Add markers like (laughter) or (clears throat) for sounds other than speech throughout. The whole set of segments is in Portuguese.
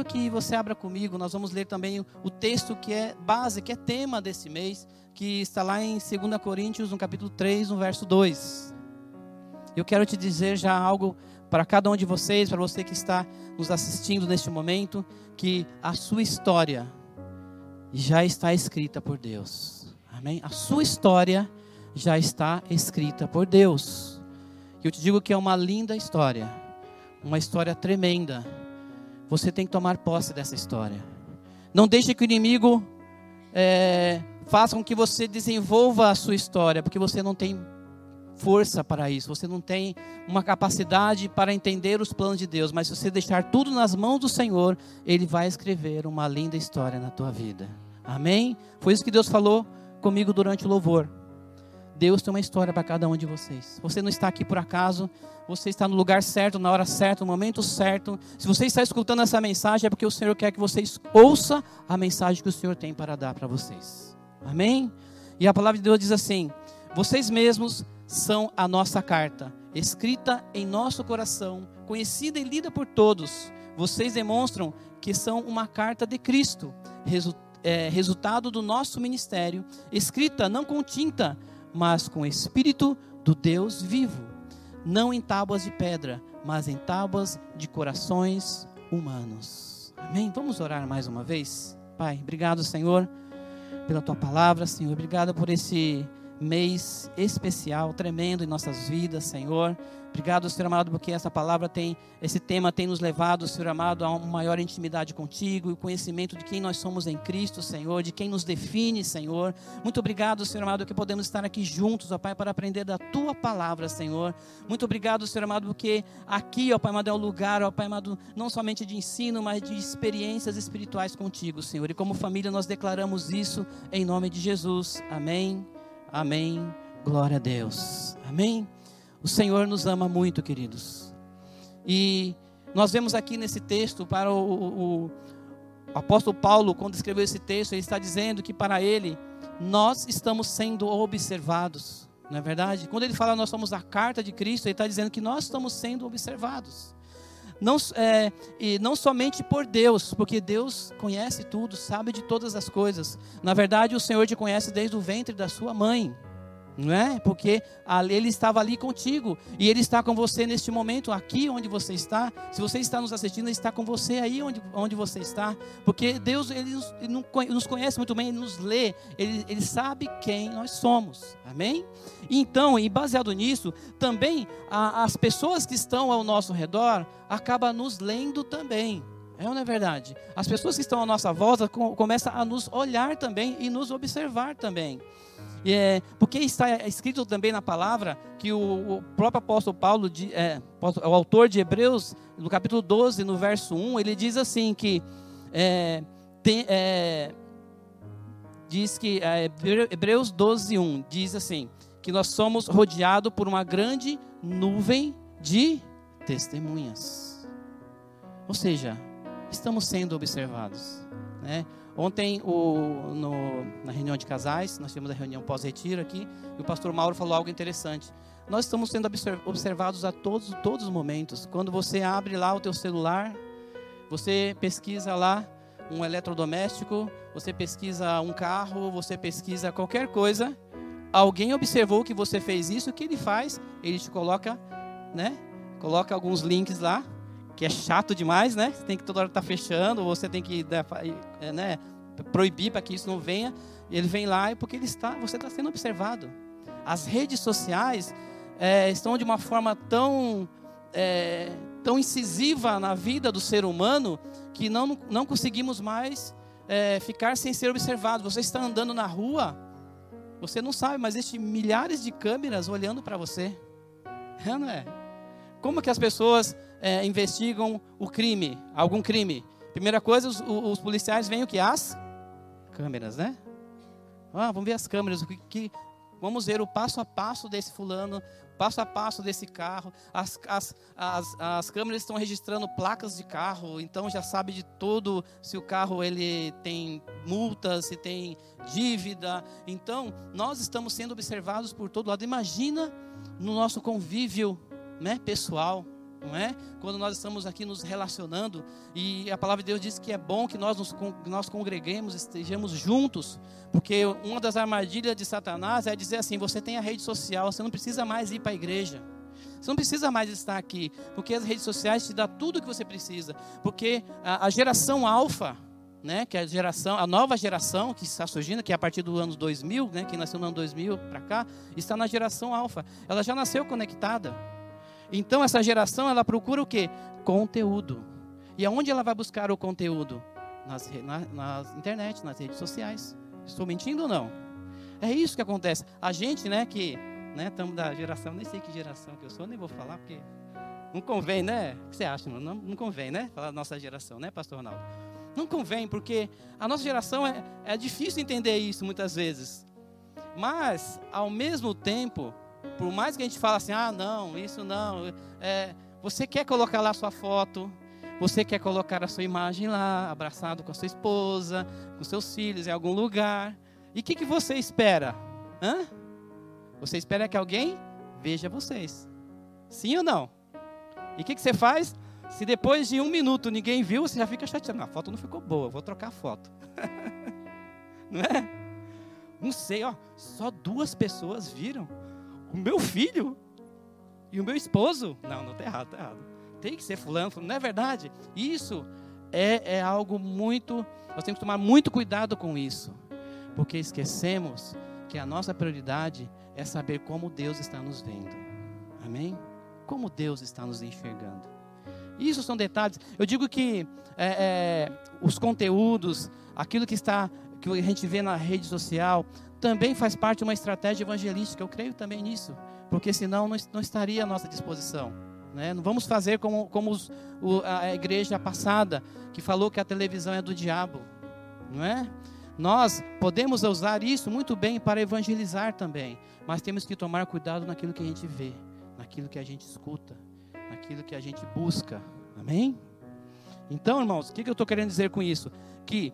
Quero que você abra comigo, nós vamos ler também o texto que é base, que é tema desse mês, que está lá em 2 Coríntios, no capítulo 3, no verso 2. Eu quero te dizer já algo para cada um de vocês, para você que está nos assistindo neste momento, que a sua história já está escrita por Deus. Amém? A sua história já está escrita por Deus. Eu te digo que é uma linda história, uma história tremenda você tem que tomar posse dessa história. Não deixe que o inimigo é, faça com que você desenvolva a sua história, porque você não tem força para isso, você não tem uma capacidade para entender os planos de Deus, mas se você deixar tudo nas mãos do Senhor, Ele vai escrever uma linda história na tua vida. Amém? Foi isso que Deus falou comigo durante o louvor. Deus tem uma história para cada um de vocês. Você não está aqui por acaso, você está no lugar certo, na hora certa, no momento certo. Se você está escutando essa mensagem, é porque o Senhor quer que vocês ouça a mensagem que o Senhor tem para dar para vocês. Amém? E a palavra de Deus diz assim: Vocês mesmos são a nossa carta, escrita em nosso coração, conhecida e lida por todos. Vocês demonstram que são uma carta de Cristo, é, resultado do nosso ministério, escrita não com tinta, mas com o Espírito do Deus vivo, não em tábuas de pedra, mas em tábuas de corações humanos. Amém? Vamos orar mais uma vez? Pai, obrigado, Senhor, pela tua palavra, Senhor. Obrigado por esse mês especial, tremendo em nossas vidas, Senhor. Obrigado, Senhor amado, porque essa palavra tem, esse tema tem nos levado, Senhor amado, a uma maior intimidade contigo e o conhecimento de quem nós somos em Cristo, Senhor, de quem nos define, Senhor. Muito obrigado, Senhor amado, que podemos estar aqui juntos, ó Pai, para aprender da tua palavra, Senhor. Muito obrigado, Senhor amado, porque aqui, ó Pai amado, é o lugar, ó Pai amado, não somente de ensino, mas de experiências espirituais contigo, Senhor. E como família nós declaramos isso em nome de Jesus. Amém. Amém. Glória a Deus. Amém. O Senhor nos ama muito, queridos. E nós vemos aqui nesse texto, para o, o, o, apóstolo Paulo, quando escreveu esse texto, ele está dizendo que para ele, nós estamos sendo observados. Não é verdade? Quando ele fala nós somos a carta de Cristo, ele está dizendo que nós estamos sendo observados. Não, é, e não somente por Deus, porque Deus conhece tudo, sabe de todas as coisas. Na verdade, o Senhor te conhece desde o ventre da sua mãe não é? Porque ele estava ali contigo e ele está com você neste momento, aqui onde você está. Se você está nos assistindo, ele está com você aí onde, onde você está, porque Deus ele nos, conhece muito bem, ele nos lê, ele, ele sabe quem nós somos, amém? Então, e baseado nisso, também a, as pessoas que estão ao nosso redor acabam nos lendo também. É ou não é verdade? As pessoas que estão à nossa volta começam a nos olhar também e nos observar também. É, porque está escrito também na palavra que o, o próprio apóstolo Paulo, é, o autor de Hebreus, no capítulo 12, no verso 1, ele diz assim que é, tem, é, diz que é, Hebreus 12, 1 diz assim que nós somos rodeados por uma grande nuvem de testemunhas. Ou seja, estamos sendo observados, né? Ontem, o, no, na reunião de casais, nós tivemos a reunião pós-retiro aqui, e o pastor Mauro falou algo interessante. Nós estamos sendo observados a todos, todos os momentos. Quando você abre lá o teu celular, você pesquisa lá um eletrodoméstico, você pesquisa um carro, você pesquisa qualquer coisa, alguém observou que você fez isso, o que ele faz? Ele te coloca, né? Coloca alguns links lá, que é chato demais, né? Você tem que toda hora estar tá fechando, você tem que né, é, né, proibir para que isso não venha. Ele vem lá porque ele está, você está sendo observado. As redes sociais é, estão de uma forma tão é, tão incisiva na vida do ser humano que não, não conseguimos mais é, ficar sem ser observado. Você está andando na rua, Você não sabe, mas existem milhares de câmeras olhando para você. (laughs) É, não é? Como que as pessoas é, investigam o crime, algum crime? Primeira coisa, os, os, policiais veem o que? As câmeras, né? Ah, vamos ver as câmeras, o que, que, vamos ver o passo a passo desse fulano, passo a passo desse carro. As, as, as, as câmeras estão registrando placas de carro, então já sabe de tudo se o carro ele tem multa, se tem dívida. Então, nós estamos sendo observados por todo lado. Imagina no nosso convívio né, pessoal, não é? Quando nós estamos aqui nos relacionando e a palavra de Deus diz que é bom que nós nos nós congreguemos, estejamos juntos, porque uma das armadilhas de Satanás é dizer assim: você tem a rede social, você não precisa mais ir para a igreja. Você não precisa mais estar aqui, porque as redes sociais te dão tudo o que você precisa. Porque a, a geração alfa, né, que é a geração, a nova geração que está surgindo, que é a partir do ano 2000, né, que nasceu no ano 2000 para cá, está na geração alfa. Ela já nasceu conectada. Então essa geração ela procura o que? Conteúdo. E aonde ela vai buscar o conteúdo? Nas, na, nas internet, nas redes sociais. Estou mentindo ou não? É isso que acontece. A gente, né, que estamos né, da geração, nem sei que geração que eu sou, nem vou falar porque não convém, né? O que você acha? Não, não convém, né? Falar da nossa geração, né, Pastor Ronaldo? Não convém, porque a nossa geração é, é difícil entender isso muitas vezes. Mas, ao mesmo tempo, por mais que a gente fale assim, ah, não, isso não, é, você quer colocar lá sua foto, você quer colocar a sua imagem lá, abraçado com a sua esposa, com seus filhos em algum lugar. E o que, que você espera? Hã? Você espera que alguém veja vocês. Sim ou não? E o que, que você faz? Se depois de um minuto ninguém viu, você já fica chateado. a foto não ficou boa, vou trocar a foto. (laughs) não é? Não sei, ó. Só duas pessoas viram. O meu filho e o meu esposo. Não, não está errado, está errado. Tem que ser fulano, não é verdade? Isso é, é algo muito. Nós temos que tomar muito cuidado com isso. Porque esquecemos que a nossa prioridade é saber como Deus está nos vendo. Amém? Como Deus está nos enxergando. Isso são detalhes. Eu digo que é, é, os conteúdos, aquilo que está, que a gente vê na rede social, também faz parte de uma estratégia evangelística. Eu creio também nisso, porque senão não, estaria à nossa disposição. Né? Não vamos fazer como, como os, o, a igreja passada, que falou que a televisão é do diabo. Não é? Nós podemos usar isso muito bem para evangelizar também, mas temos que tomar cuidado naquilo que a gente vê, naquilo que a gente escuta, naquilo que a gente busca. Amém? Então, irmãos, o que eu estou querendo dizer com isso? Que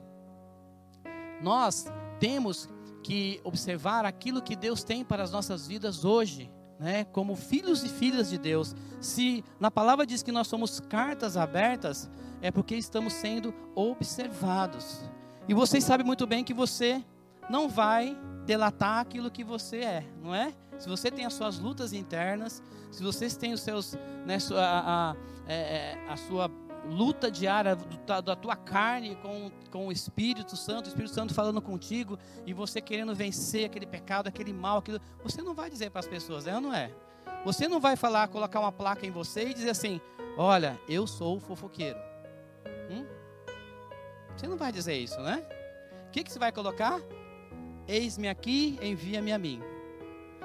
nós temos que observar aquilo que Deus tem para as nossas vidas hoje, né? Como filhos e filhas de Deus. Se na palavra diz que nós somos cartas abertas, é porque estamos sendo observados. E vocês sabem muito bem que você não vai delatar aquilo que você é, não é? Se você tem as suas lutas internas, se vocês têm os seus, né, a, a, a, é, é, a sua luta diária da tua carne com, com o Espírito Santo, o Espírito Santo falando contigo e você querendo vencer aquele pecado, aquele mal, aquilo, você não vai dizer para as pessoas, é ou não é? Você não vai falar, colocar uma placa em você e dizer assim: Olha, eu sou fofoqueiro. Hum? Você não vai dizer isso, né? O que, que você vai colocar? Eis-me aqui, envia-me a mim.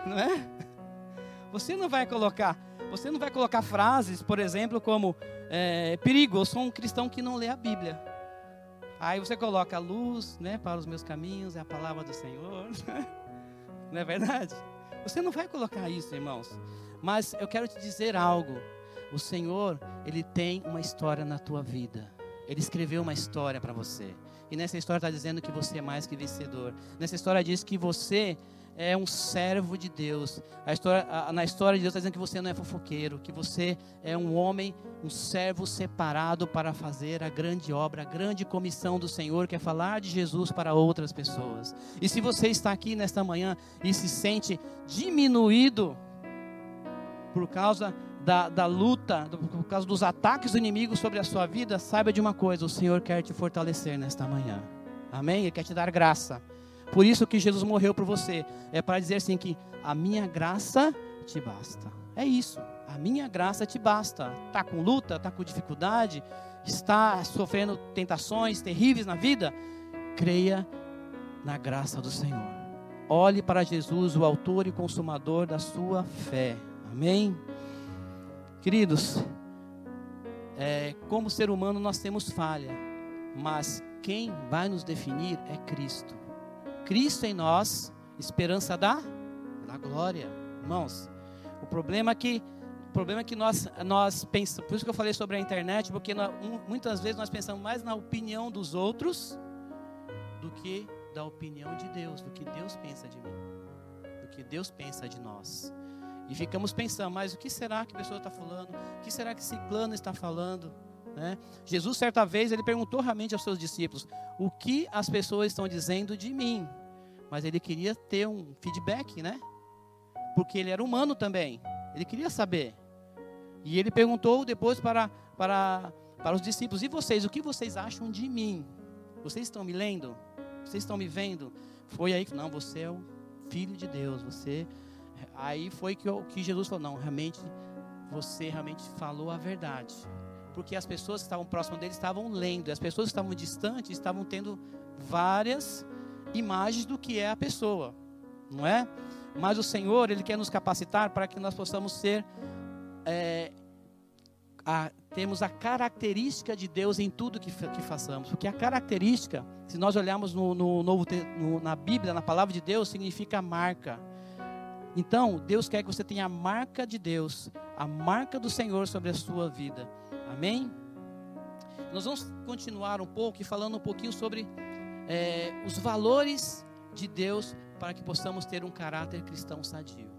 Não é? (laughs) Você não vai colocar, você não vai colocar frases, por exemplo, como é, perigo, eu sou um cristão que não lê a Bíblia. Aí você coloca a luz, né, para os meus caminhos, é a palavra do Senhor. (laughs) não é verdade? Você não vai colocar isso, irmãos. Mas eu quero te dizer algo. O Senhor, ele tem uma história na tua vida. Ele escreveu uma história para você. E nessa história está dizendo que você é mais que vencedor. Nessa história diz que você é um servo de Deus. A história, a, na história de Deus está dizendo que você não é fofoqueiro, que você é um homem, um servo separado para fazer a grande obra, a grande comissão do Senhor, que é falar de Jesus para outras pessoas. E se você está aqui nesta manhã e se sente diminuído por causa da, da luta, por causa dos ataques do inimigo sobre a sua vida, saiba de uma coisa: o Senhor quer te fortalecer nesta manhã. Amém? Ele quer te dar graça. Por isso que Jesus morreu por você. É para dizer assim que a minha graça te basta. É isso. A minha graça te basta. Está com luta, está com dificuldade, está sofrendo tentações terríveis na vida? Creia na graça do Senhor. olhe para Jesus, o autor e consumador da sua fé. Amém? Queridos, é, como ser humano nós temos falha, mas quem vai nos definir é Cristo. Cristo em nós, esperança da, da glória. Irmãos, o problema é que o problema é que nós, nós pensamos, por isso que eu falei sobre a internet, porque nós, muitas vezes nós pensamos mais na opinião dos outros do que da opinião de Deus, do que Deus pensa de mim, do que Deus pensa de nós. E ficamos pensando, mas o que será que a pessoa está falando? O que será que esse plano está falando? Né? Jesus, certa vez, ele perguntou realmente aos seus discípulos: o que as pessoas estão dizendo de mim? Mas ele queria ter um feedback, né? Porque ele era humano também. Ele queria saber. E ele perguntou depois para, para, para os discípulos: e vocês, o que vocês acham de mim? Vocês estão me lendo? Vocês estão me vendo? Foi aí que, não, você é o filho de Deus. Você Aí foi que, eu, que Jesus falou: não, realmente, você realmente falou a verdade. Porque as pessoas que estavam próximas dele estavam lendo, as pessoas que estavam distantes estavam tendo várias imagens do que é a pessoa, não é? Mas o Senhor, Ele quer nos capacitar para que nós possamos ser, é, a, temos a característica de Deus em tudo que, que façamos. Porque a característica, se nós olharmos no, no novo, no, na Bíblia, na palavra de Deus, significa marca. Então, Deus quer que você tenha a marca de Deus, a marca do Senhor sobre a sua vida. Amém? Nós vamos continuar um pouco e falando um pouquinho sobre é, os valores de Deus para que possamos ter um caráter cristão sadio.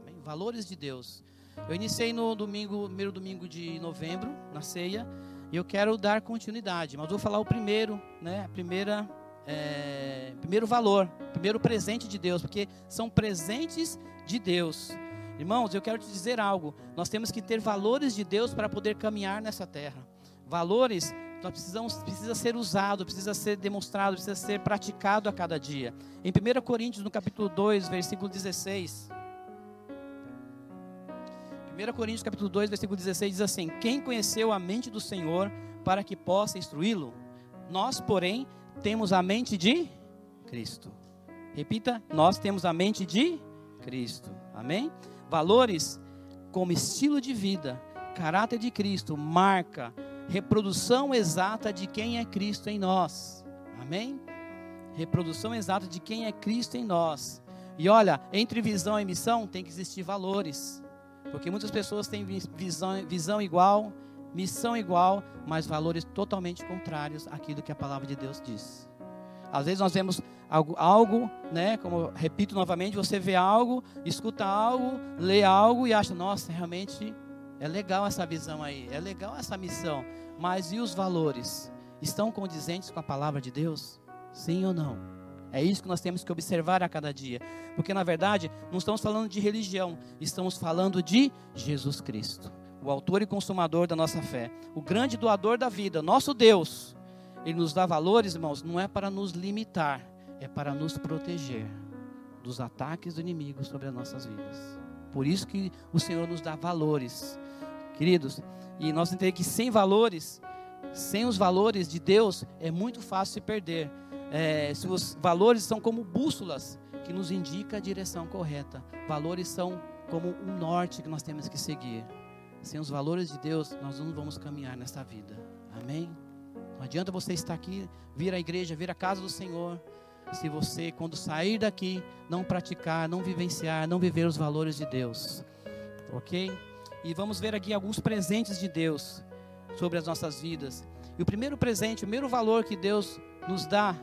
Amém? Valores de Deus. Eu iniciei no domingo, primeiro domingo de novembro, na ceia, e eu quero dar continuidade, mas vou falar o primeiro, né? A primeira é, primeiro valor, primeiro presente de Deus, porque são presentes de Deus. Irmãos, eu quero te dizer algo. Nós temos que ter valores de Deus para poder caminhar nessa terra. Valores nós precisamos precisa ser usado, precisa ser demonstrado, precisa ser praticado a cada dia. Em 1 Coríntios, no capítulo 2, versículo 16. 1 Coríntios, capítulo 2, versículo 16 diz assim: Quem conheceu a mente do Senhor para que possa instruí-lo? Nós, porém, temos a mente de Cristo. Repita, nós temos a mente de Cristo. Amém? Valores como estilo de vida, caráter de Cristo, marca, reprodução exata de quem é Cristo em nós. Amém? Reprodução exata de quem é Cristo em nós. E olha, entre visão e missão tem que existir valores. Porque muitas pessoas têm visão, visão igual, missão igual, mas valores totalmente contrários àquilo que a palavra de Deus diz. Às vezes nós vemos algo, algo, né? Como repito novamente, você vê algo, escuta algo, lê algo e acha, nossa, realmente é legal essa visão aí, é legal essa missão. Mas e os valores? Estão condizentes com a palavra de Deus? Sim ou não? É isso que nós temos que observar a cada dia. Porque na verdade, não estamos falando de religião, estamos falando de Jesus Cristo o autor e consumador da nossa fé, o grande doador da vida, nosso Deus. Ele nos dá valores, irmãos, não é para nos limitar, é para nos proteger dos ataques do inimigo sobre as nossas vidas. Por isso que o Senhor nos dá valores, queridos. E nós entendemos que sem valores, sem os valores de Deus, é muito fácil se perder. É, se os valores são como bússolas que nos indica a direção correta. Valores são como um norte que nós temos que seguir. Sem os valores de Deus, nós não vamos caminhar nesta vida. Amém? Não adianta você estar aqui, vir à igreja, vir à casa do Senhor, se você, quando sair daqui, não praticar, não vivenciar, não viver os valores de Deus. Ok? E vamos ver aqui alguns presentes de Deus sobre as nossas vidas. E o primeiro presente, o primeiro valor que Deus nos dá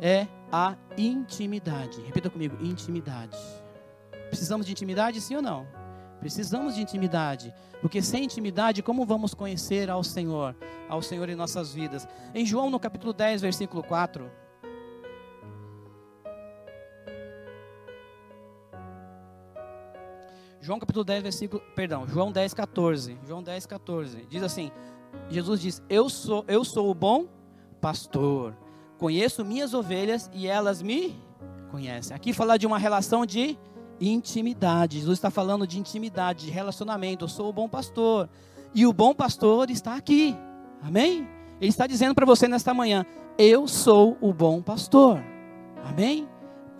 é a intimidade. Repita comigo: intimidade. Precisamos de intimidade, sim ou não? Precisamos de intimidade, porque sem intimidade, como vamos conhecer ao Senhor, ao Senhor em nossas vidas? Em João, no capítulo 10, versículo 4. João capítulo 10, versículo, perdão, João 10, 14. João 10, 14. Diz assim: Jesus diz: Eu sou, eu sou o bom pastor. Conheço minhas ovelhas e elas me conhecem. Aqui fala de uma relação de intimidade. Jesus está falando de intimidade, de relacionamento. Eu sou o bom pastor. E o bom pastor está aqui. Amém? Ele está dizendo para você nesta manhã: Eu sou o bom pastor. Amém?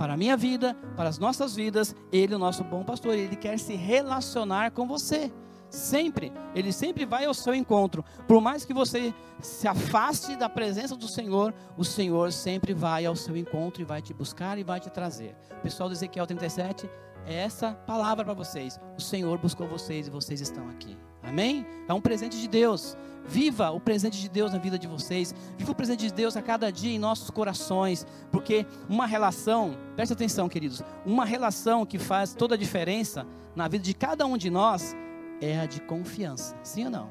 Para a minha vida, para as nossas vidas. Ele, o nosso bom pastor, ele quer se relacionar com você. Sempre, ele sempre vai ao seu encontro. Por mais que você se afaste da presença do Senhor, o Senhor sempre vai ao seu encontro e vai te buscar e vai te trazer. Pessoal do Ezequiel 37, é essa palavra para vocês. O Senhor buscou vocês e vocês estão aqui. Amém? É um presente de Deus. Viva o presente de Deus na vida de vocês. Viva o presente de Deus a cada dia em nossos corações. Porque uma relação, preste atenção, queridos, uma relação que faz toda a diferença na vida de cada um de nós é a de confiança. Sim ou não?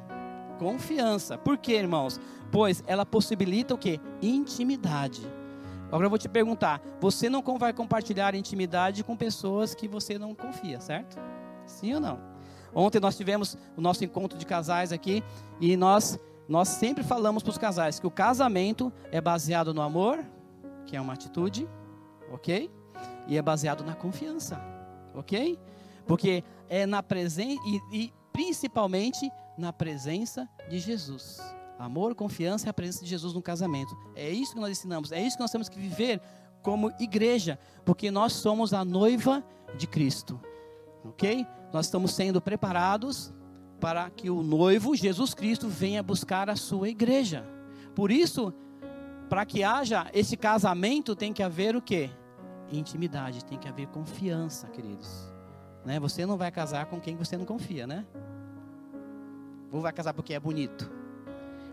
Confiança. Por quê, irmãos? Pois ela possibilita o que? Intimidade. Agora eu vou te perguntar: você não vai compartilhar intimidade com pessoas que você não confia, certo? Sim ou não? Ontem nós tivemos o nosso encontro de casais aqui e nós nós sempre falamos para os casais que o casamento é baseado no amor, que é uma atitude, ok? E é baseado na confiança, ok? Porque é na presença e, e principalmente na presença de Jesus. Amor, confiança e a presença de Jesus no casamento. É isso que nós ensinamos, é isso que nós temos que viver como igreja, porque nós somos a noiva de Cristo. OK? Nós estamos sendo preparados para que o noivo Jesus Cristo venha buscar a sua igreja. Por isso, para que haja esse casamento tem que haver o quê? Intimidade, tem que haver confiança, queridos. Né? Você não vai casar com quem você não confia, né? Ou vai casar porque é bonito?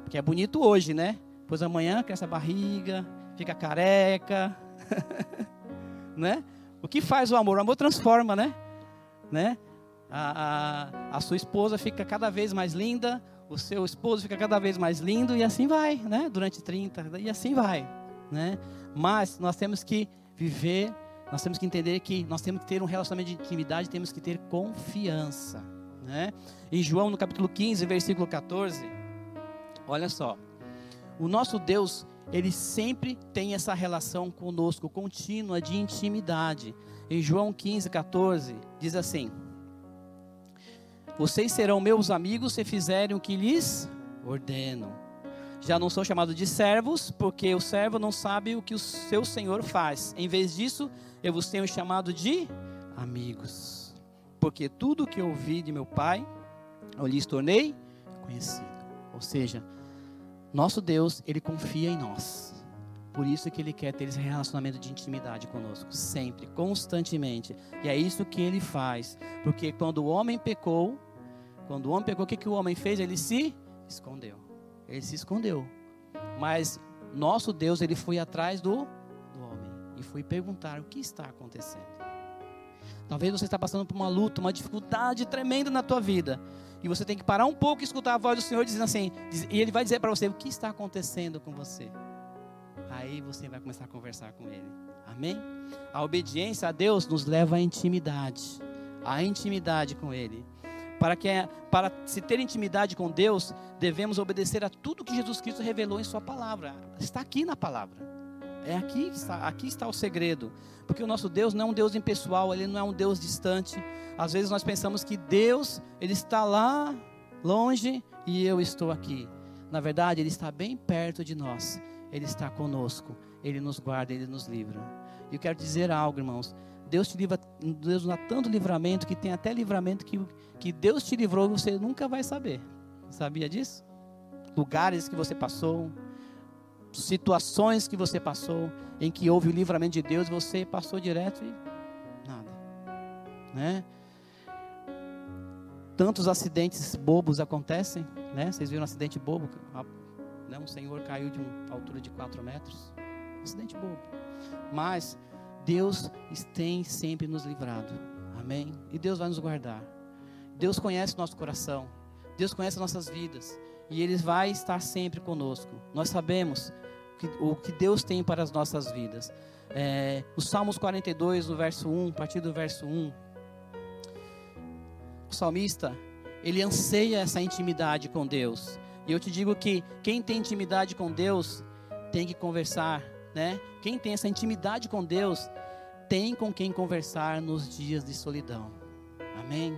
Porque é bonito hoje, né? Pois amanhã cresce a barriga, fica careca, (laughs) né? O que faz o amor? O amor transforma, né? né? A, a, a, sua esposa fica cada vez mais linda, o seu esposo fica cada vez mais lindo e assim vai, né? Durante 30 e assim vai, né? Mas nós temos que viver, nós temos que entender que nós temos que ter um relacionamento de intimidade, temos que ter confiança. Né? Em João, no capítulo 15, versículo 14, olha só. O nosso Deus, ele sempre tem essa relação conosco, contínua de intimidade. Em João 15, 14, diz assim: Vocês serão meus amigos se fizerem o que lhes ordeno. Já não sou chamado de servos, porque o servo não sabe o que o seu senhor faz. Em vez disso, eu vos tenho chamado de amigos porque tudo que ouvi de meu Pai, eu lhes tornei conhecido. Ou seja, nosso Deus, Ele confia em nós. Por isso que Ele quer ter esse relacionamento de intimidade conosco, sempre, constantemente. E é isso que Ele faz. Porque quando o homem pecou, quando o homem pecou, o que, que o homem fez? Ele se escondeu. Ele se escondeu. Mas nosso Deus, Ele foi atrás do, do homem e foi perguntar o que está acontecendo. Talvez você está passando por uma luta, uma dificuldade tremenda na tua vida. E você tem que parar um pouco e escutar a voz do Senhor dizendo assim, e Ele vai dizer para você o que está acontecendo com você. Aí você vai começar a conversar com Ele. Amém? A obediência a Deus nos leva à intimidade, à intimidade com Ele. Para, que, para se ter intimidade com Deus, devemos obedecer a tudo que Jesus Cristo revelou em Sua palavra. Está aqui na palavra. É aqui que está, aqui está o segredo. Porque o nosso Deus não é um Deus impessoal, ele não é um Deus distante. Às vezes nós pensamos que Deus, ele está lá longe e eu estou aqui. Na verdade, ele está bem perto de nós. Ele está conosco. Ele nos guarda, ele nos livra. E eu quero dizer algo, irmãos. Deus te livra, Deus dá tanto livramento que tem até livramento que, que Deus te livrou e você nunca vai saber. Sabia disso? Lugares que você passou, situações que você passou, em que houve o livramento de Deus, você passou direto e nada, né? Tantos acidentes bobos acontecem, né? Vocês viram um acidente bobo? Né? Um senhor caiu de uma altura de 4 metros. acidente bobo. Mas Deus tem sempre nos livrado. Amém? E Deus vai nos guardar. Deus conhece nosso coração. Deus conhece nossas vidas. E Ele vai estar sempre conosco. Nós sabemos que, o que Deus tem para as nossas vidas. É, o Salmos 42, no verso 1, a partir do verso 1, o salmista, ele anseia essa intimidade com Deus. E eu te digo que quem tem intimidade com Deus tem que conversar, né? Quem tem essa intimidade com Deus tem com quem conversar nos dias de solidão. Amém.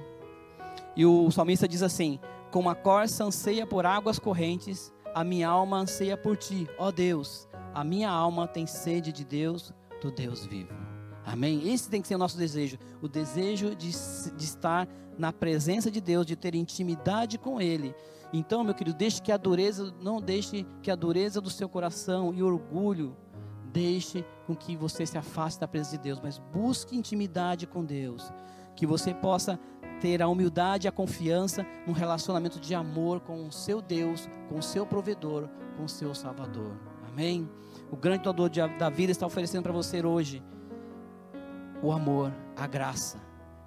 E o salmista diz assim: Como a corça anseia por águas correntes, a minha alma anseia por ti, ó Deus. A minha alma tem sede de Deus, do Deus vivo. Amém? Esse tem que ser o nosso desejo. O desejo de, de estar na presença de Deus, de ter intimidade com Ele. Então, meu querido, deixe que a dureza, não deixe que a dureza do seu coração e orgulho deixe com que você se afaste da presença de Deus, mas busque intimidade com Deus. Que você possa ter a humildade e a confiança num relacionamento de amor com o seu Deus, com o seu provedor, com o seu Salvador. Amém? O grande doador da vida está oferecendo para você hoje o amor, a graça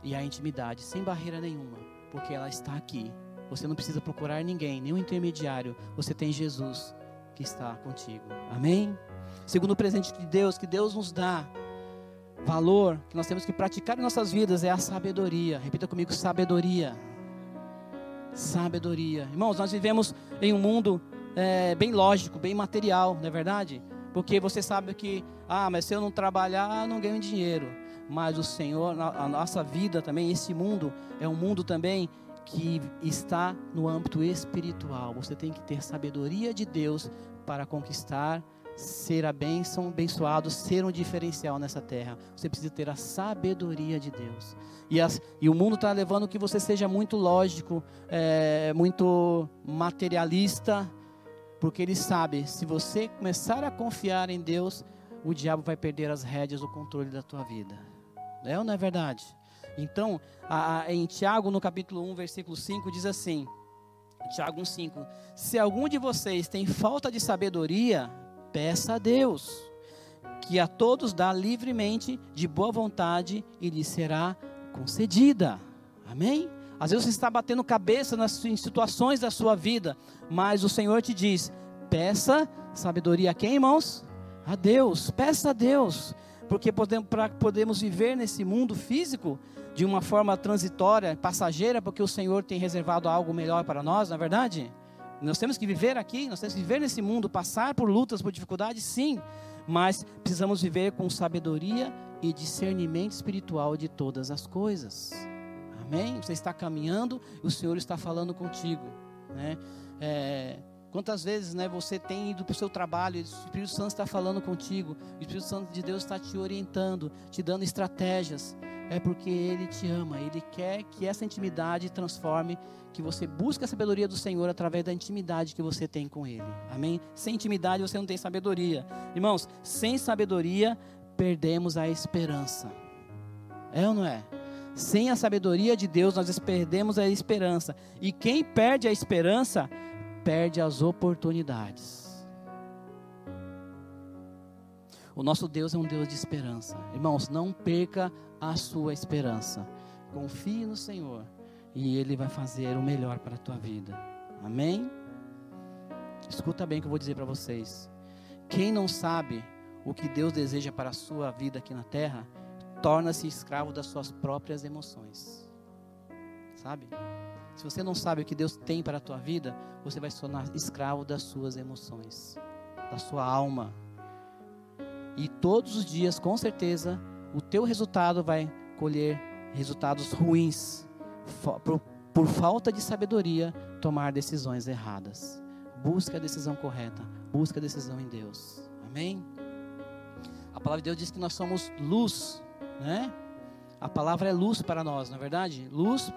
e a intimidade, sem barreira nenhuma, porque ela está aqui. Você não precisa procurar ninguém, nenhum intermediário. Você tem Jesus que está contigo. Amém? Segundo o presente de Deus, que Deus nos dá, valor que nós temos que praticar em nossas vidas é a sabedoria. Repita comigo: sabedoria. Sabedoria. Irmãos, nós vivemos em um mundo é, bem lógico, bem material, não é verdade? Porque você sabe que, ah, mas se eu não trabalhar, eu não ganho dinheiro. Mas o Senhor, a nossa vida também, esse mundo, é um mundo também que está no âmbito espiritual. Você tem que ter sabedoria de Deus para conquistar ser a bênção, abençoado, ser um diferencial nessa terra. Você precisa ter a sabedoria de Deus. E, as, e o mundo está levando que você seja muito lógico, é, muito materialista, porque ele sabe, se você começar a confiar em Deus, o diabo vai perder as rédeas, o controle da tua vida. É ou não é verdade? Então, a, a, em Tiago, no capítulo 1, versículo 5, diz assim: Tiago 1,5: Se algum de vocês tem falta de sabedoria, peça a Deus, que a todos dá livremente, de boa vontade, e lhe será concedida. Amém? Às vezes você está batendo cabeça nas situações da sua vida, mas o Senhor te diz: peça sabedoria a quem, irmãos? A Deus, peça a Deus, porque podemos, para podemos viver nesse mundo físico de uma forma transitória, passageira, porque o Senhor tem reservado algo melhor para nós, não é verdade? Nós temos que viver aqui, nós temos que viver nesse mundo, passar por lutas, por dificuldades, sim, mas precisamos viver com sabedoria e discernimento espiritual de todas as coisas. Amém? Você está caminhando e o Senhor está falando contigo. Né? É, quantas vezes né, você tem ido para o seu trabalho e o Espírito Santo está falando contigo, o Espírito Santo de Deus está te orientando, te dando estratégias é porque Ele te ama, Ele quer que essa intimidade transforme, que você busque a sabedoria do Senhor através da intimidade que você tem com Ele. Amém? Sem intimidade você não tem sabedoria. Irmãos, sem sabedoria perdemos a esperança. É ou não é? Sem a sabedoria de Deus nós perdemos a esperança. E quem perde a esperança, perde as oportunidades. O nosso Deus é um Deus de esperança. Irmãos, não perca a sua esperança. Confie no Senhor e Ele vai fazer o melhor para a tua vida. Amém? Escuta bem o que eu vou dizer para vocês. Quem não sabe o que Deus deseja para a sua vida aqui na terra, torna-se escravo das suas próprias emoções. Sabe? Se você não sabe o que Deus tem para a tua vida, você vai se tornar escravo das suas emoções, da sua alma. E todos os dias, com certeza, o teu resultado vai colher resultados ruins por, por falta de sabedoria tomar decisões erradas. Busca a decisão correta, busca a decisão em Deus. Amém? A palavra de Deus diz que nós somos luz, né? A palavra é luz para nós, não é verdade? Luz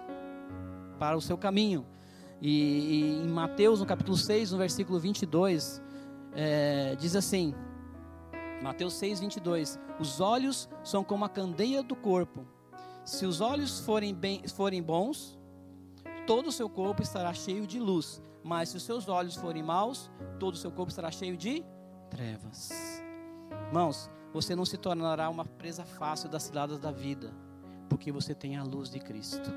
para o seu caminho. E, e em Mateus, no capítulo 6, no versículo 22, é, diz assim: Mateus 6, 22. Os olhos são como a candeia do corpo. Se os olhos forem, bem, forem bons, todo o seu corpo estará cheio de luz. Mas se os seus olhos forem maus, todo o seu corpo estará cheio de trevas. Irmãos, você não se tornará uma presa fácil das ciladas da vida, porque você tem a luz de Cristo.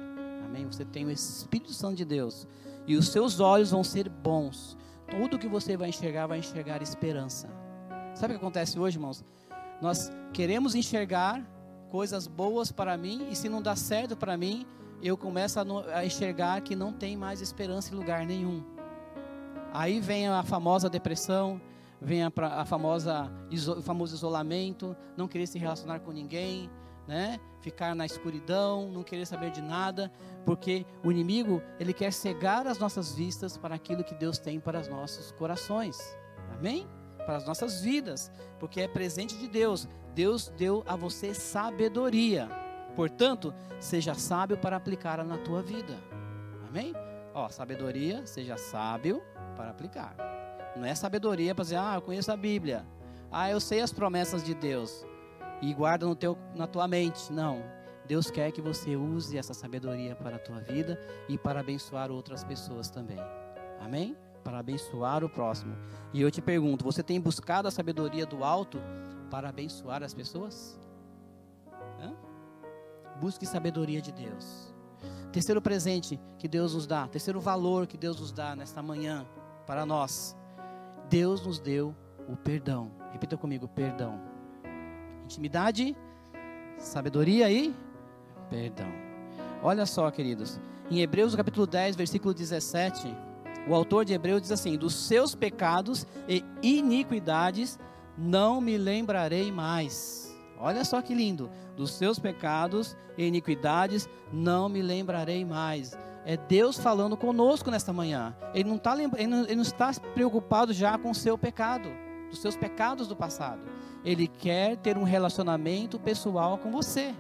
Amém? Você tem o Espírito Santo de Deus. E os seus olhos vão ser bons. Tudo que você vai enxergar, vai enxergar esperança. Sabe o que acontece hoje, irmãos? Nós queremos enxergar coisas boas para mim e se não dá certo para mim, eu começo a, enxergar que não tem mais esperança em lugar nenhum. Aí vem a famosa depressão, vem a, a famosa o famoso isolamento, não querer se relacionar com ninguém, né? Ficar na escuridão, não querer saber de nada, porque o inimigo ele quer cegar as nossas vistas para aquilo que Deus tem para os nossos corações. Amém? para as nossas vidas, porque é presente de Deus. Deus deu a você sabedoria. Portanto, seja sábio para aplicá-la na tua vida. Amém? Ó, sabedoria, seja sábio para aplicar. Não é sabedoria para dizer, ah, eu conheço a Bíblia. Ah, eu sei as promessas de Deus. E guarda no teu, na tua mente. Não. Deus quer que você use essa sabedoria para a tua vida e para abençoar outras pessoas também. Amém? Para abençoar o próximo. E eu te pergunto, você tem buscado a sabedoria do alto para abençoar as pessoas? Hã? Busque sabedoria de Deus. Terceiro presente que Deus nos dá, terceiro valor que Deus nos dá nesta manhã para nós. Deus nos deu o perdão. Repita comigo, perdão. Intimidade, sabedoria e perdão. Olha só, queridos. Em Hebreus capítulo 10, versículo 17, o autor de Hebreus diz assim: Dos seus pecados e iniquidades não me lembrarei mais. Olha só que lindo. Dos seus pecados e iniquidades não me lembrarei mais. É Deus falando conosco nesta manhã. Ele não, tá, ele não, ele não está preocupado já com o seu pecado, dos seus pecados do passado. Ele quer ter um relacionamento pessoal com você.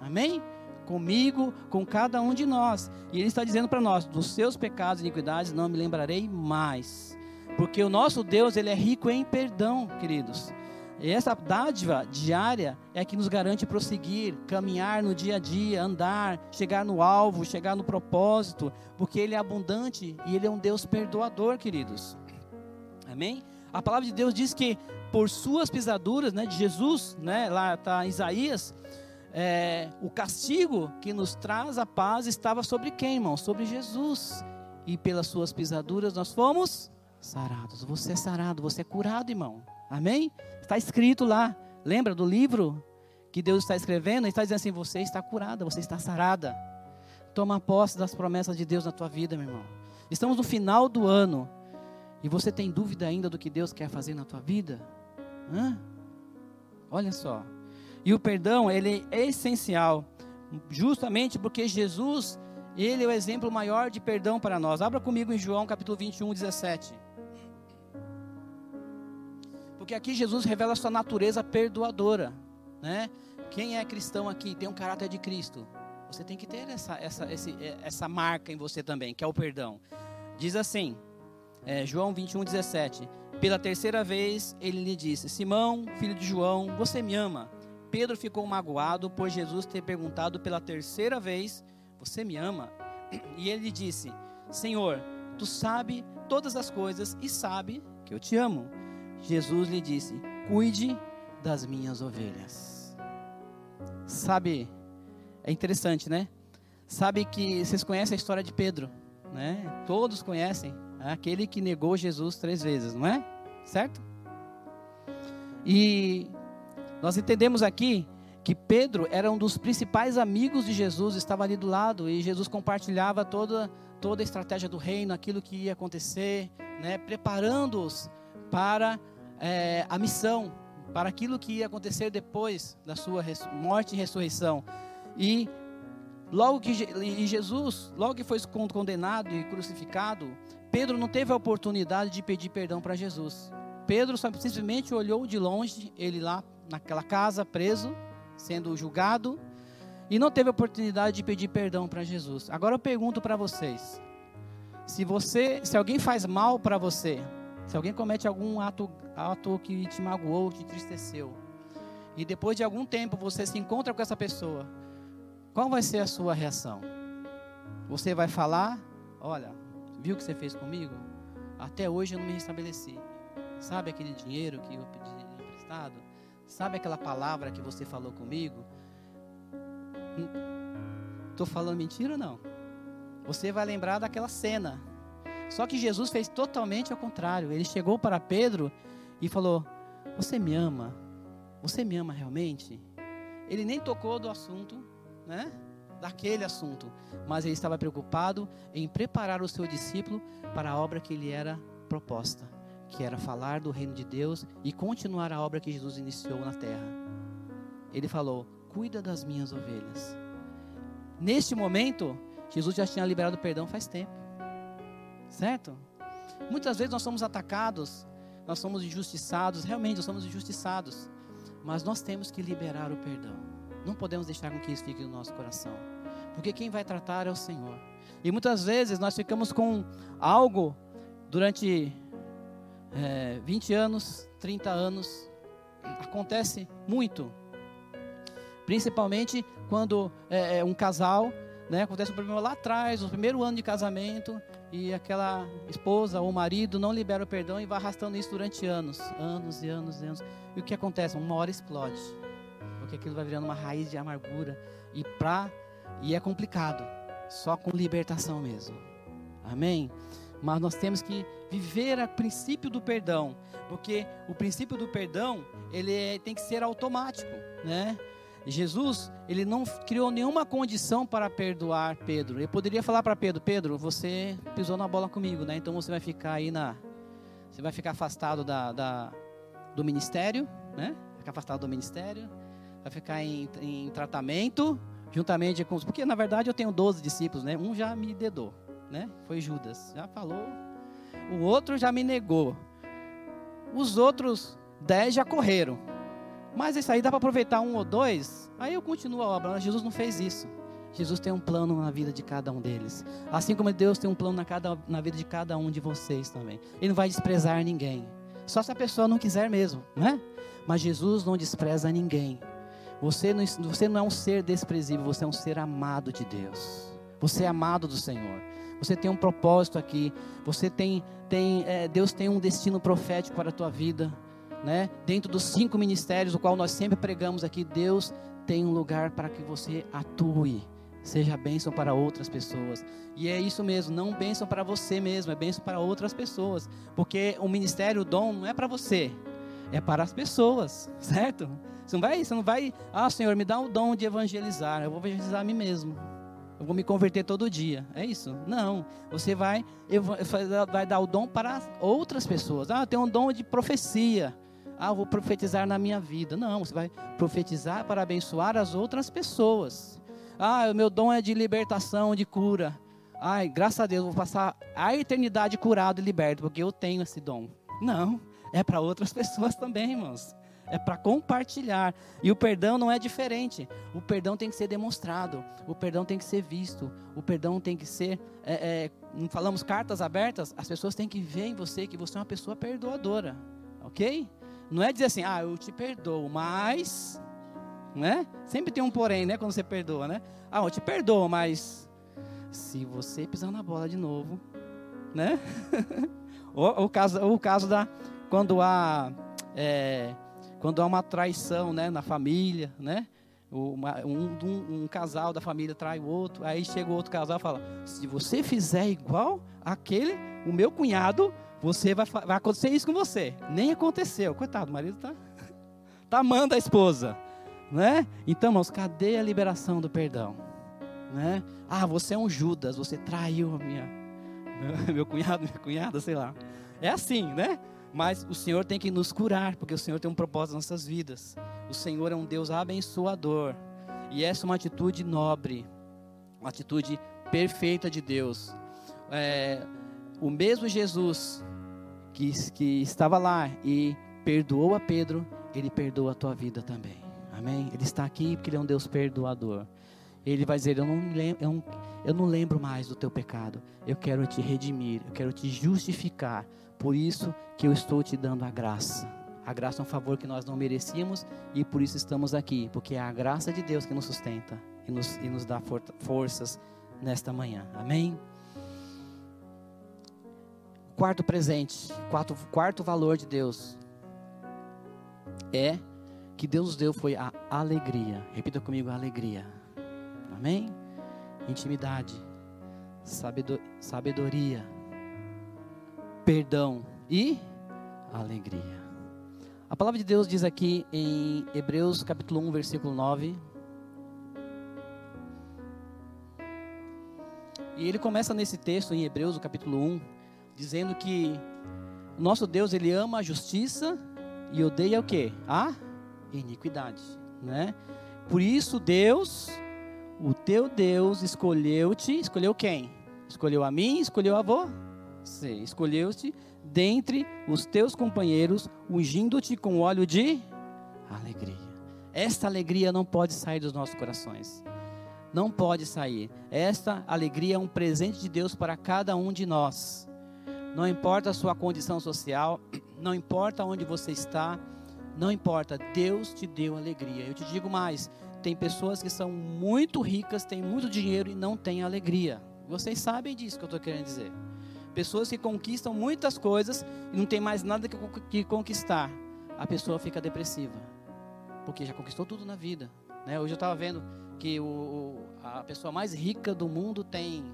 Amém? Comigo, com cada um de nós. E Ele está dizendo para nós: dos seus pecados e iniquidades não me lembrarei mais. Porque o nosso Deus, Ele é rico em perdão, queridos. E essa dádiva diária é que nos garante prosseguir, caminhar no dia a dia, andar, chegar no alvo, chegar no propósito, porque Ele é abundante e Ele é um Deus perdoador, queridos. Amém? A palavra de Deus diz que por suas pisaduras, né, de Jesus, né, lá está Isaías, é, o castigo que nos traz a paz estava sobre quem, irmão? Sobre Jesus. E pelas suas pisaduras nós fomos sarados. Você é sarado, você é curado, irmão. Amém? Está escrito lá. Lembra do livro que Deus está escrevendo? Ele está dizendo assim: você está curada, você está sarada. Toma posse das promessas de Deus na tua vida, meu irmão. Estamos no final do ano. E você tem dúvida ainda do que Deus quer fazer na tua vida? Hã? Olha só. E o perdão, ele é essencial, justamente porque Jesus, ele é o exemplo maior de perdão para nós. Abra comigo em João capítulo 21, 17. Porque aqui Jesus revela a sua natureza perdoadora, né? Quem é cristão aqui tem um caráter de Cristo. Você tem que ter essa, essa, esse, essa marca em você também, que é o perdão. Diz assim, é, João 21, 17. Pela terceira vez ele lhe disse: Simão, filho de João, você me ama? Pedro ficou magoado por Jesus ter perguntado pela terceira vez: Você me ama? E ele disse: Senhor, tu sabe todas as coisas e sabe que eu te amo. Jesus lhe disse: Cuide das minhas ovelhas. Sabe, é interessante, né? Sabe que vocês conhecem a história de Pedro, né? Todos conhecem, é aquele que negou Jesus três vezes, não é? Certo? E nós entendemos aqui que Pedro era um dos principais amigos de Jesus, estava ali do lado e Jesus compartilhava toda, toda a estratégia do reino, aquilo que ia acontecer, né, preparando-os para é, a missão, para aquilo que ia acontecer depois da sua morte e ressurreição. E logo que e Jesus, logo que foi condenado e crucificado, Pedro não teve a oportunidade de pedir perdão para Jesus. Pedro simplesmente olhou de longe, ele lá naquela casa, preso, sendo julgado, e não teve oportunidade de pedir perdão para Jesus. Agora eu pergunto para vocês: se você, se alguém faz mal para você, se alguém comete algum ato, ato que te magoou, te entristeceu, e depois de algum tempo você se encontra com essa pessoa, qual vai ser a sua reação? Você vai falar: Olha, viu o que você fez comigo? Até hoje eu não me restabeleci. Sabe aquele dinheiro que eu pedi emprestado? Sabe aquela palavra que você falou comigo? Estou falando mentira ou não? Você vai lembrar daquela cena. Só que Jesus fez totalmente ao contrário. Ele chegou para Pedro e falou: Você me ama? Você me ama realmente? Ele nem tocou do assunto, né? Daquele assunto, mas ele estava preocupado em preparar o seu discípulo para a obra que lhe era proposta que era falar do reino de Deus e continuar a obra que Jesus iniciou na terra. Ele falou: Cuida das minhas ovelhas. Neste momento, Jesus já tinha liberado perdão faz tempo, certo? Muitas vezes nós somos atacados, nós somos injustiçados, realmente nós somos injustiçados, Mas nós temos que liberar o perdão. Não podemos deixar com que isso fique no nosso coração. Porque quem vai tratar é o Senhor. E muitas vezes nós ficamos com algo durante é, 20 anos, 30 anos. Acontece muito. Principalmente quando é, é um casal, né, acontece um problema lá atrás, no primeiro ano de casamento, e aquela esposa ou marido não libera o perdão e vai arrastando isso durante anos, anos e anos e anos. E o que acontece? Uma hora explode, porque aquilo vai virando uma raiz de amargura e pra e é complicado, só com libertação mesmo. Amém. Mas nós temos que viver o princípio do perdão, porque o princípio do perdão ele é, tem que ser automático, né? Jesus, ele não criou nenhuma condição para perdoar Pedro. Ele poderia falar para Pedro: Pedro, você pisou na bola comigo, né? Então você vai ficar aí na. Você vai ficar afastado da, da do ministério, né? Ficar afastado do ministério. Vai ficar em, em tratamento, juntamente com. Porque na verdade eu tenho 12 discípulos, né? Um já me dedou, né? Foi Judas, já falou. O outro já me negou. Os outros 10 já correram. Mas isso aí dá para aproveitar um ou dois, aí eu continuo a obra. Jesus não fez isso. Jesus tem um plano na vida de cada um deles. Assim como Deus tem um plano na, cada, na vida de cada um de vocês também. Ele não vai desprezar ninguém. Só se a pessoa não quiser mesmo, não é? Mas Jesus não despreza ninguém. Você não, você não é um ser desprezível, você é um ser amado de Deus. Você é amado do Senhor. Você tem um propósito aqui. Você tem, tem é, Deus tem um destino profético para a tua vida né? Dentro dos cinco ministérios, o qual nós sempre pregamos aqui, Deus tem um lugar para que você atue, seja bênção para outras pessoas. E é isso mesmo, não bênção para você mesmo, é bênção para outras pessoas, porque o ministério, o dom não é para você, é para as pessoas, certo? Você não vai, você não vai, ah, Senhor, me dá o dom de evangelizar. Eu vou evangelizar a mim mesmo. Eu vou me converter todo dia. É isso? Não. Você vai, vai dar o dom para outras pessoas. Ah, eu tenho um dom de profecia. Ah, vou profetizar na minha vida. Não, você vai profetizar para abençoar as outras pessoas. Ah, o meu dom é de libertação, de cura. Ai, graças a Deus, vou passar a eternidade curado e liberto, porque eu tenho esse dom. Não, é para outras (laughs) pessoas também, irmãos. É para compartilhar. E o perdão não é diferente. O perdão tem que ser demonstrado. O perdão tem que ser visto. O perdão tem que ser. É, é, não falamos cartas abertas? As pessoas têm que ver em você que você é uma pessoa perdoadora. Ok? Não é dizer assim, ah, eu te perdoo, mas. Né? Sempre tem um porém, né? Quando você perdoa, né? Ah, eu te perdoo, mas. Se você pisar na bola de novo, né? (laughs) ou, o caso, o caso da. Quando há. É, quando há uma traição né, na família, né? Uma, um, um, um, casal da família trai o outro, aí chega o outro casal e fala: se você fizer igual aquele, o meu cunhado, você vai, vai acontecer isso com você. Nem aconteceu. Coitado, o marido está tá amando a esposa. Né? Então, irmãos, cadê a liberação do perdão? Né? Ah, você é um Judas, você traiu a minha, meu, (laughs) meu cunhado, minha cunhada, sei lá. É assim, né? Mas o Senhor tem que nos curar, porque o Senhor tem um propósito nas nossas vidas. O Senhor é um Deus abençoador. E essa é uma atitude nobre, uma atitude perfeita de Deus. É, o mesmo Jesus que, que estava lá e perdoou a Pedro, ele perdoa a tua vida também. Amém? Ele está aqui porque ele é um Deus perdoador. Ele vai dizer: eu não, lembro, eu, não, eu não lembro mais do teu pecado. Eu quero te redimir, eu quero te justificar. Por isso que eu estou te dando a graça. A graça é um favor que nós não merecíamos e por isso estamos aqui, porque é a graça de Deus que nos sustenta e nos, e nos dá for forças nesta manhã. Amém? Quarto presente, quarto, quarto valor de Deus é que Deus nos deu foi a alegria. Repita comigo a alegria. Amém? Intimidade, sabedoria, perdão e alegria. A palavra de Deus diz aqui em Hebreus capítulo 1, versículo 9. E ele começa nesse texto em Hebreus, capítulo 1, dizendo que o nosso Deus ele ama a justiça e odeia o que? A iniquidade, né? Por isso Deus, o teu Deus escolheu-te, escolheu quem? Escolheu a mim, escolheu a você, escolheu-te dentre os teus companheiros, ungindo-te com óleo de alegria. Esta alegria não pode sair dos nossos corações. Não pode sair. Esta alegria é um presente de Deus para cada um de nós. Não importa a sua condição social, (clears throat) não importa onde você está, não importa, Deus te deu alegria. Eu te digo mais: tem pessoas que são muito ricas, têm muito dinheiro e não têm alegria. Vocês sabem disso que eu estou querendo dizer. Pessoas que conquistam muitas coisas e não tem mais nada que, conquistar. A pessoa fica depressiva, porque já conquistou tudo na vida. Né? Hoje eu estava vendo que o, a pessoa mais rica do mundo tem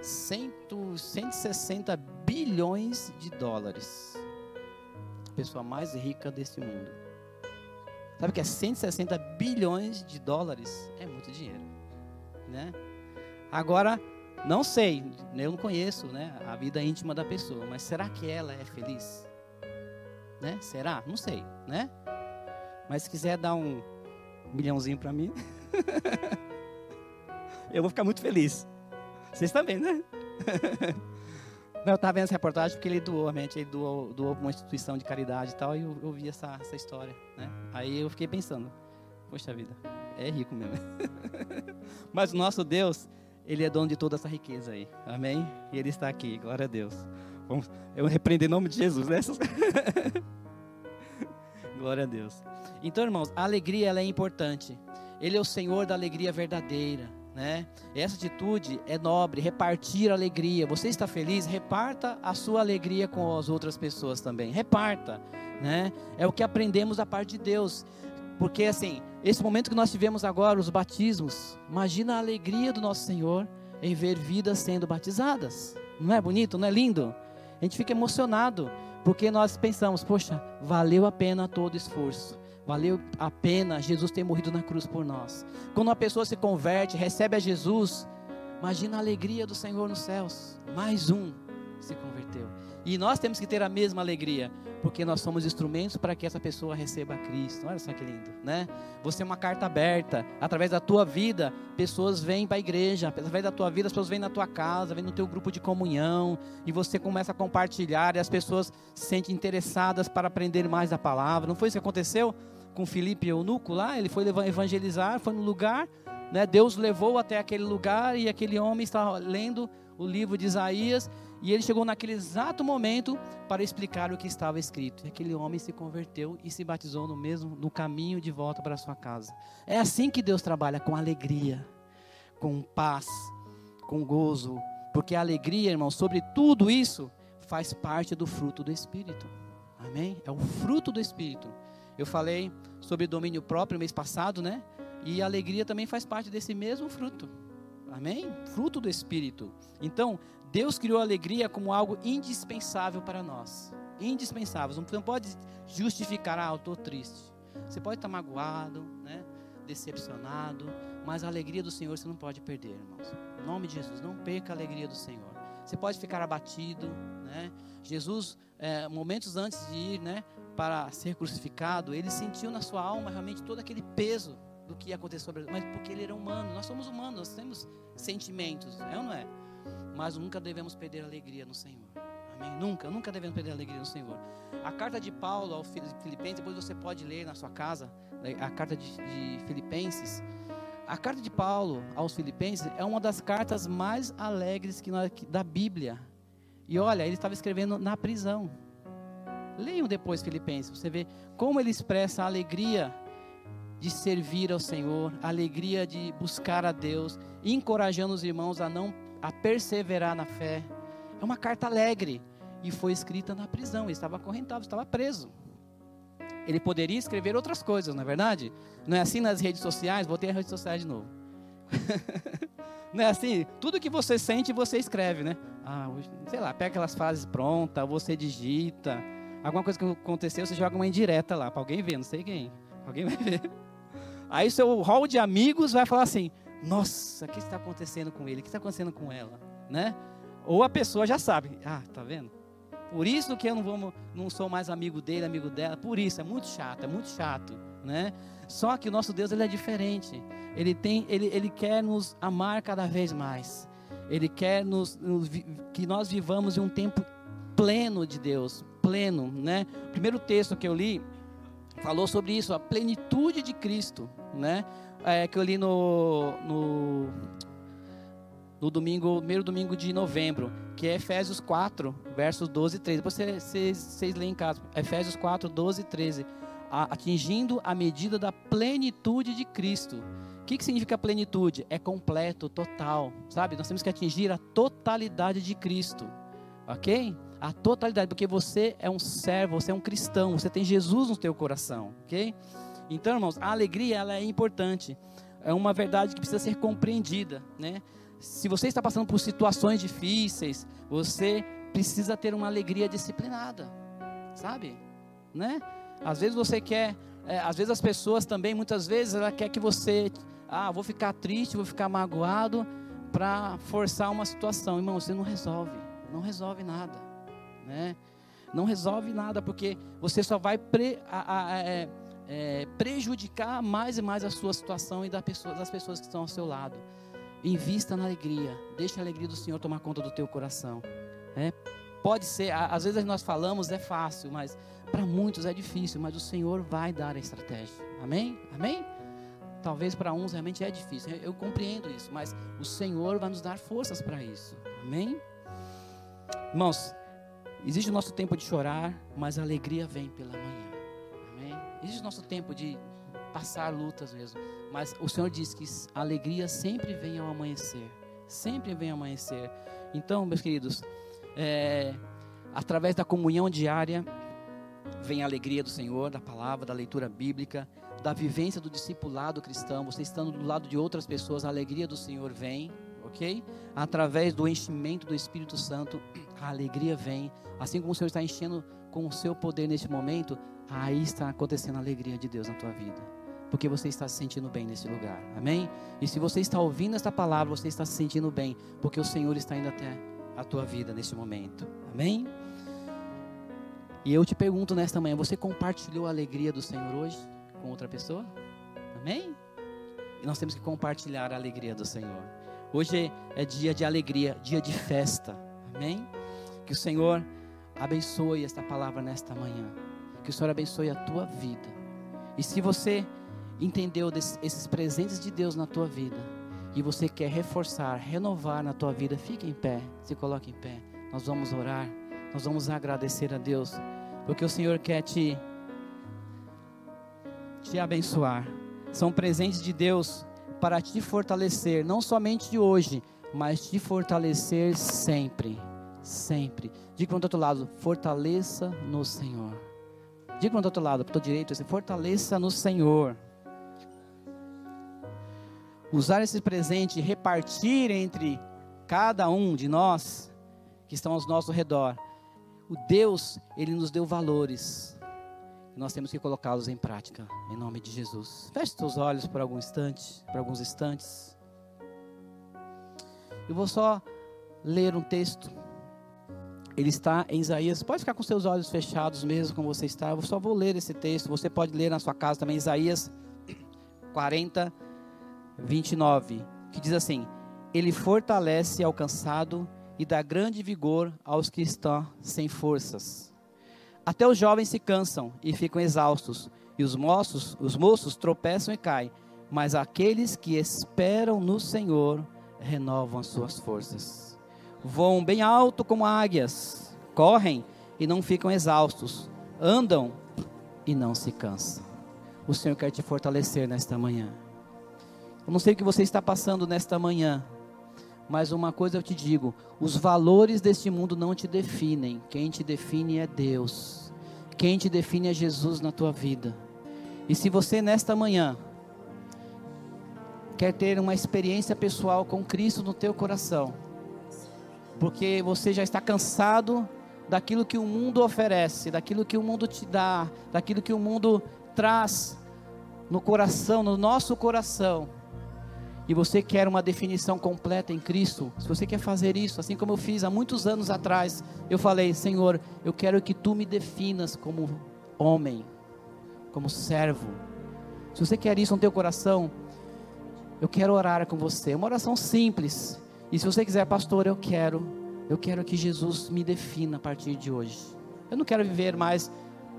100, 160 bilhões de dólares. A pessoa mais rica desse mundo. Sabe que é 160 bilhões de dólares? É muito dinheiro, né? Agora, não sei, eu não conheço, né, a vida íntima da pessoa, mas será que ela é feliz? Né? Será? Não sei, né? Mas se quiser dar um milhãozinho para mim, (laughs) eu vou ficar muito feliz. Vocês também, né? (laughs) eu estava vendo essa reportagem porque ele doou, realmente, ele doou, doou uma instituição de caridade e tal, e eu, eu vi essa, essa história, né? Aí eu fiquei pensando, poxa vida, é rico mesmo. (laughs) Mas o nosso Deus, ele é dono de toda essa riqueza aí, amém? E ele está aqui, glória a Deus. Vamos, eu repreendo em nome de Jesus, né? (laughs) glória a Deus. Então, irmãos, a alegria ela é importante. Ele é o Senhor da alegria verdadeira né? Essa atitude é nobre, repartir alegria. Você está feliz? Reparta a sua alegria com as outras pessoas também. Reparta, né? É o que aprendemos da parte de Deus. Porque assim, esse momento que nós tivemos agora, os batismos, imagina a alegria do nosso Senhor em ver vidas sendo batizadas. Não é bonito, não é lindo? A gente fica emocionado, porque nós pensamos, poxa, valeu a pena todo esforço. Valeu a pena Jesus ter morrido na cruz por nós. Quando uma pessoa se converte, recebe a Jesus, imagina a alegria do Senhor nos céus. Mais um se converteu. E nós temos que ter a mesma alegria, porque nós somos instrumentos para que essa pessoa receba Cristo. Olha só que lindo, né? Você é uma carta aberta. Através da tua vida, pessoas vêm para a igreja. Através da tua vida, as pessoas vêm na tua casa, vêm no teu grupo de comunhão. E você começa a compartilhar e as pessoas se sentem interessadas para aprender mais da palavra. Não foi isso que aconteceu? com Filipe Eunuco lá, ele foi evangelizar, foi no lugar, né? Deus levou até aquele lugar e aquele homem estava lendo o livro de Isaías e ele chegou naquele exato momento para explicar o que estava escrito. E aquele homem se converteu e se batizou no mesmo no caminho de volta para sua casa. É assim que Deus trabalha com alegria, com paz, com gozo, porque a alegria, irmão, sobre tudo isso faz parte do fruto do espírito. Amém? É o fruto do espírito. Eu falei sobre domínio próprio mês passado, né? E a alegria também faz parte desse mesmo fruto. Amém? Fruto do Espírito. Então, Deus criou a alegria como algo indispensável para nós. Indispensável. Você não pode justificar, ah, eu estou triste. Você pode estar magoado, né? decepcionado, mas a alegria do Senhor você não pode perder, irmãos. Em nome de Jesus, não perca a alegria do Senhor. Você pode ficar abatido, né? Jesus, é, momentos antes de ir, né, para ser crucificado, ele sentiu na sua alma realmente todo aquele peso do que ia acontecer sobre mas porque ele era humano, nós somos humanos, nós temos sentimentos, é ou não é? Mas nunca devemos perder a alegria no Senhor. Amém? Nunca, nunca devemos perder a alegria no Senhor. A carta de Paulo ao Filipenses, depois você pode ler na sua casa, né, a carta de, de Filipenses. A carta de Paulo aos Filipenses é uma das cartas mais alegres que da Bíblia. E olha, ele estava escrevendo na prisão. Leiam depois Filipenses, você vê como ele expressa a alegria de servir ao Senhor, a alegria de buscar a Deus, encorajando os irmãos a não a perseverar na fé. É uma carta alegre e foi escrita na prisão, ele estava acorrentado, estava preso. Ele poderia escrever outras coisas, não é verdade? Não é assim nas redes sociais, voltei às redes sociais de novo. (laughs) não é assim? Tudo que você sente, você escreve, né? Ah, sei lá, pega aquelas frases prontas, você digita alguma coisa que aconteceu, você joga uma indireta lá para alguém ver, não sei quem. Alguém vai ver. Aí seu hall de amigos vai falar assim: Nossa, o que está acontecendo com ele? O que está acontecendo com ela? Né? Ou a pessoa já sabe: Ah, tá vendo? Por isso que eu não, vou, não sou mais amigo dele, amigo dela. Por isso, é muito chato, é muito chato. Né? Só que o nosso Deus ele é diferente. Ele, tem, ele, ele quer nos amar cada vez mais. Ele quer nos, nos, que nós vivamos em um tempo pleno de Deus, pleno, né? O primeiro texto que eu li falou sobre isso, a plenitude de Cristo, né? É, que eu li no, no, no domingo, primeiro domingo de novembro, que é Efésios 4, versos 12 e 13. Depois vocês, vocês, leem em casa. Efésios 4, 12 e 13. atingindo a medida da plenitude de Cristo. O que, que significa plenitude? É completo, total, sabe? Nós temos que atingir a totalidade de Cristo, ok? A totalidade, porque você é um servo, você é um cristão, você tem Jesus no teu coração, ok? Então, irmãos, a alegria ela é importante, é uma verdade que precisa ser compreendida, né? Se você está passando por situações difíceis, você precisa ter uma alegria disciplinada, sabe? Né? Às vezes você quer, é, às vezes as pessoas também, muitas vezes ela quer que você, ah, vou ficar triste, vou ficar magoado para forçar uma situação. Irmão, você não resolve, não resolve nada, né? Não resolve nada porque você só vai pre, a, a, é, é, prejudicar mais e mais a sua situação e das pessoas que estão ao seu lado. Invista na alegria. Deixe a alegria do Senhor tomar conta do teu coração. É, pode ser, às vezes nós falamos é fácil, mas para muitos é difícil, mas o Senhor vai dar a estratégia. Amém? Amém? Talvez para uns realmente é difícil. Eu compreendo isso, mas o Senhor vai nos dar forças para isso. Amém? Irmãos, existe o nosso tempo de chorar, mas a alegria vem pela manhã. Existe nosso tempo de passar lutas mesmo. Mas o Senhor diz que a alegria sempre vem ao amanhecer. Sempre vem ao amanhecer. Então, meus queridos, é, através da comunhão diária, vem a alegria do Senhor, da palavra, da leitura bíblica, da vivência do discipulado cristão. Você estando do lado de outras pessoas, a alegria do Senhor vem, ok? Através do enchimento do Espírito Santo, a alegria vem. Assim como o Senhor está enchendo com o seu poder neste momento, aí está acontecendo a alegria de Deus na tua vida. Porque você está se sentindo bem nesse lugar. Amém? E se você está ouvindo esta palavra, você está se sentindo bem, porque o Senhor está indo até a tua vida nesse momento. Amém? E eu te pergunto nesta manhã, você compartilhou a alegria do Senhor hoje com outra pessoa? Amém? E nós temos que compartilhar a alegria do Senhor. Hoje é dia de alegria, dia de festa. Amém? Que o Senhor abençoe esta palavra nesta manhã. Que o Senhor abençoe a tua vida. E se você entendeu esses presentes de Deus na tua vida e você quer reforçar, renovar na tua vida, fique em pé, se coloque em pé. Nós vamos orar, nós vamos agradecer a Deus, porque o Senhor quer te te abençoar. São presentes de Deus para te fortalecer, não somente de hoje, mas te fortalecer sempre, sempre. Diga para o outro lado, fortaleça no Senhor. Diga para o outro lado, para o direito, assim, fortaleça no Senhor. Usar esse presente e repartir entre cada um de nós que estão ao nosso redor. O Deus, Ele nos deu valores. Nós temos que colocá-los em prática, em nome de Jesus. Feche seus olhos por algum instante, por alguns instantes. Eu vou só ler um texto ele está em Isaías. Pode ficar com seus olhos fechados mesmo, como você está. Eu só vou ler esse texto. Você pode ler na sua casa também, Isaías 40, 29, que diz assim: Ele fortalece ao cansado e dá grande vigor aos que estão sem forças. Até os jovens se cansam e ficam exaustos, e os moços, os moços tropeçam e caem, mas aqueles que esperam no Senhor renovam as suas forças voam bem alto como águias, correm e não ficam exaustos, andam e não se cansam. O Senhor quer te fortalecer nesta manhã. Eu não sei o que você está passando nesta manhã, mas uma coisa eu te digo: os valores deste mundo não te definem, quem te define é Deus, quem te define é Jesus na tua vida. E se você nesta manhã quer ter uma experiência pessoal com Cristo no teu coração, porque você já está cansado daquilo que o mundo oferece, daquilo que o mundo te dá, daquilo que o mundo traz no coração, no nosso coração. E você quer uma definição completa em Cristo, se você quer fazer isso, assim como eu fiz há muitos anos atrás, eu falei: Senhor, eu quero que tu me definas como homem, como servo. Se você quer isso no teu coração, eu quero orar com você. Uma oração simples, e se você quiser, pastor, eu quero, eu quero que Jesus me defina a partir de hoje. Eu não quero viver mais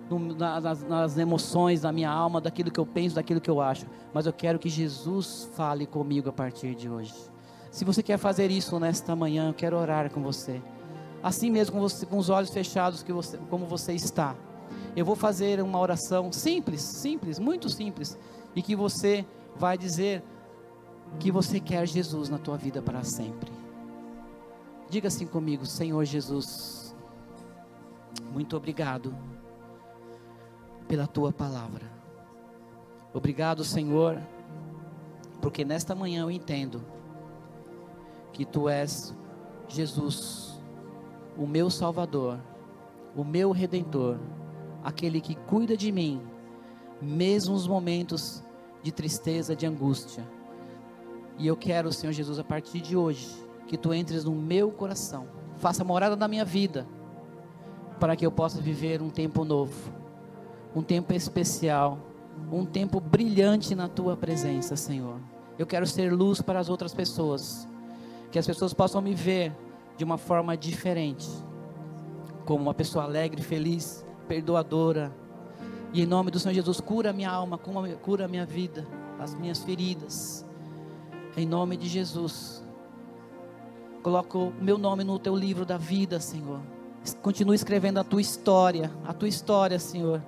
no, nas, nas emoções da minha alma, daquilo que eu penso, daquilo que eu acho. Mas eu quero que Jesus fale comigo a partir de hoje. Se você quer fazer isso nesta manhã, eu quero orar com você. Assim mesmo, com, você, com os olhos fechados, que você, como você está. Eu vou fazer uma oração simples, simples, muito simples, e que você vai dizer que você quer Jesus na tua vida para sempre. Diga assim comigo, Senhor Jesus, muito obrigado pela tua palavra. Obrigado, Senhor, porque nesta manhã eu entendo que tu és Jesus, o meu Salvador, o meu Redentor, aquele que cuida de mim, mesmo nos momentos de tristeza, de angústia. E eu quero, Senhor Jesus, a partir de hoje, que tu entres no meu coração, faça morada na minha vida, para que eu possa viver um tempo novo, um tempo especial, um tempo brilhante na tua presença, Senhor. Eu quero ser luz para as outras pessoas, que as pessoas possam me ver de uma forma diferente, como uma pessoa alegre, feliz, perdoadora. E em nome do Senhor Jesus, cura minha alma, cura minha vida, as minhas feridas. Em nome de Jesus. Coloco o meu nome no teu livro da vida, Senhor. Continue escrevendo a tua história, a tua história, Senhor.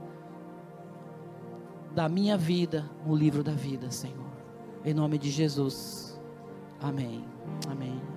Da minha vida, no livro da vida, Senhor. Em nome de Jesus. Amém. Amém.